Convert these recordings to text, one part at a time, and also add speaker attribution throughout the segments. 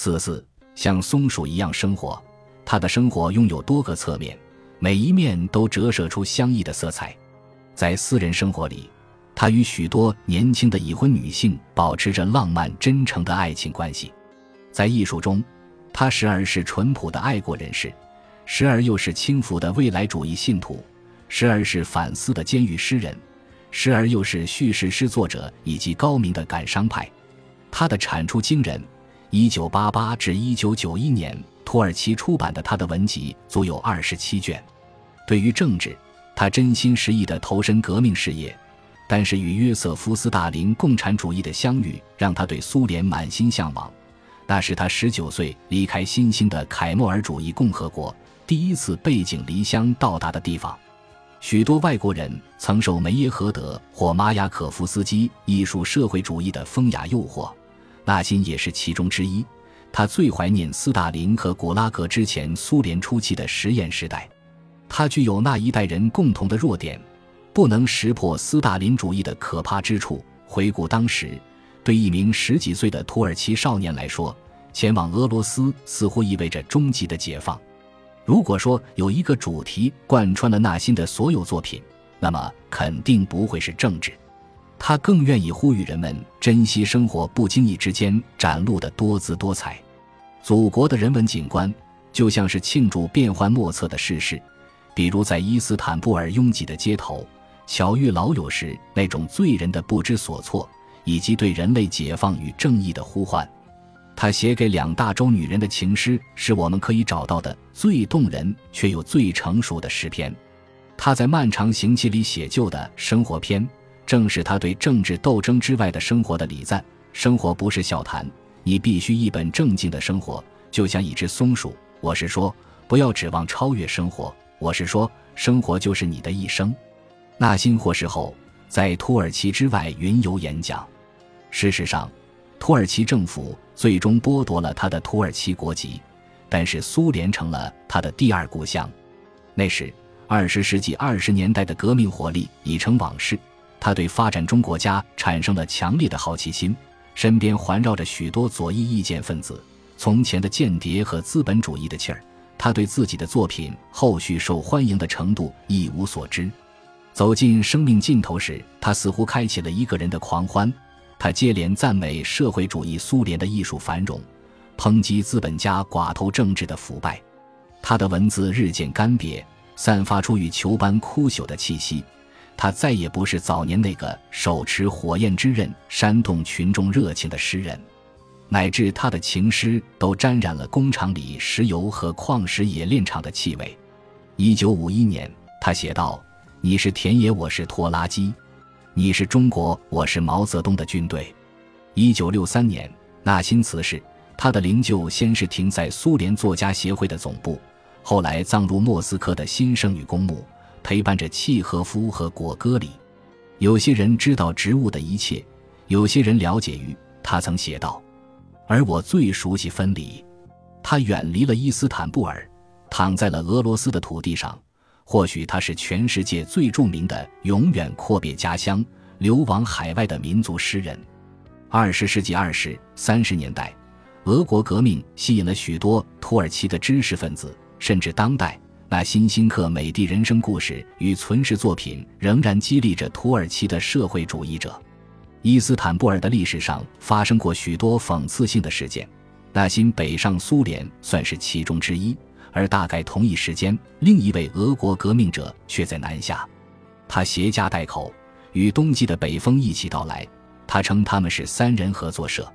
Speaker 1: 四四像松鼠一样生活，他的生活拥有多个侧面，每一面都折射出相异的色彩。在私人生活里，他与许多年轻的已婚女性保持着浪漫真诚的爱情关系。在艺术中，他时而是淳朴的爱国人士，时而又是轻浮的未来主义信徒，时而是反思的监狱诗人，时而又是叙事诗作者以及高明的感伤派。他的产出惊人。一九八八至一九九一年，土耳其出版的他的文集足有二十七卷。对于政治，他真心实意地投身革命事业。但是与约瑟夫·斯大林共产主义的相遇，让他对苏联满心向往。那是他十九岁离开新兴的凯末尔主义共和国，第一次背井离乡到达的地方。许多外国人曾受梅耶荷德或马雅可夫斯基艺术社会主义的风雅诱惑。纳辛也是其中之一。他最怀念斯大林和古拉格之前苏联初期的实验时代。他具有那一代人共同的弱点，不能识破斯大林主义的可怕之处。回顾当时，对一名十几岁的土耳其少年来说，前往俄罗斯似乎意味着终极的解放。如果说有一个主题贯穿了纳辛的所有作品，那么肯定不会是政治。他更愿意呼吁人们珍惜生活不经意之间展露的多姿多彩。祖国的人文景观就像是庆祝变幻莫测的世事，比如在伊斯坦布尔拥挤的街头，巧遇老友时那种醉人的不知所措，以及对人类解放与正义的呼唤。他写给两大洲女人的情诗，是我们可以找到的最动人却又最成熟的诗篇。他在漫长行期里写就的生活篇。正是他对政治斗争之外的生活的礼赞。生活不是笑谈，你必须一本正经的生活，就像一只松鼠。我是说，不要指望超越生活。我是说，生活就是你的一生。纳辛获释后，在土耳其之外云游演讲。事实上，土耳其政府最终剥夺了他的土耳其国籍，但是苏联成了他的第二故乡。那时，二十世纪二十年代的革命活力已成往事。他对发展中国家产生了强烈的好奇心，身边环绕着许多左翼意见分子。从前的间谍和资本主义的气儿，他对自己的作品后续受欢迎的程度一无所知。走进生命尽头时，他似乎开启了一个人的狂欢。他接连赞美社会主义苏联的艺术繁荣，抨击资本家寡头政治的腐败。他的文字日渐干瘪，散发出与球般枯朽的气息。他再也不是早年那个手持火焰之刃、煽动群众热情的诗人，乃至他的情诗都沾染了工厂里石油和矿石冶炼厂的气味。一九五一年，他写道：“你是田野，我是拖拉机；你是中国，我是毛泽东的军队。”一九六三年，纳辛辞世，他的灵柩先是停在苏联作家协会的总部，后来葬入莫斯科的新圣女公墓。陪伴着契诃夫和果戈里，有些人知道植物的一切，有些人了解鱼。他曾写道：“而我最熟悉分离。”他远离了伊斯坦布尔，躺在了俄罗斯的土地上。或许他是全世界最著名的永远阔别家乡、流亡海外的民族诗人。二十世纪二十三十年代，俄国革命吸引了许多土耳其的知识分子，甚至当代。那新辛克美的人生故事与存世作品仍然激励着土耳其的社会主义者。伊斯坦布尔的历史上发生过许多讽刺性的事件，那辛北上苏联算是其中之一。而大概同一时间，另一位俄国革命者却在南下。他携家带口，与冬季的北风一起到来。他称他们是三人合作社，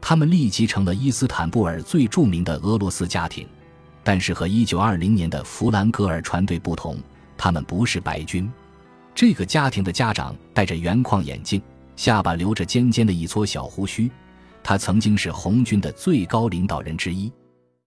Speaker 1: 他们立即成了伊斯坦布尔最著名的俄罗斯家庭。但是和1920年的弗兰格尔船队不同，他们不是白军。这个家庭的家长戴着圆框眼镜，下巴留着尖尖的一撮小胡须。他曾经是红军的最高领导人之一。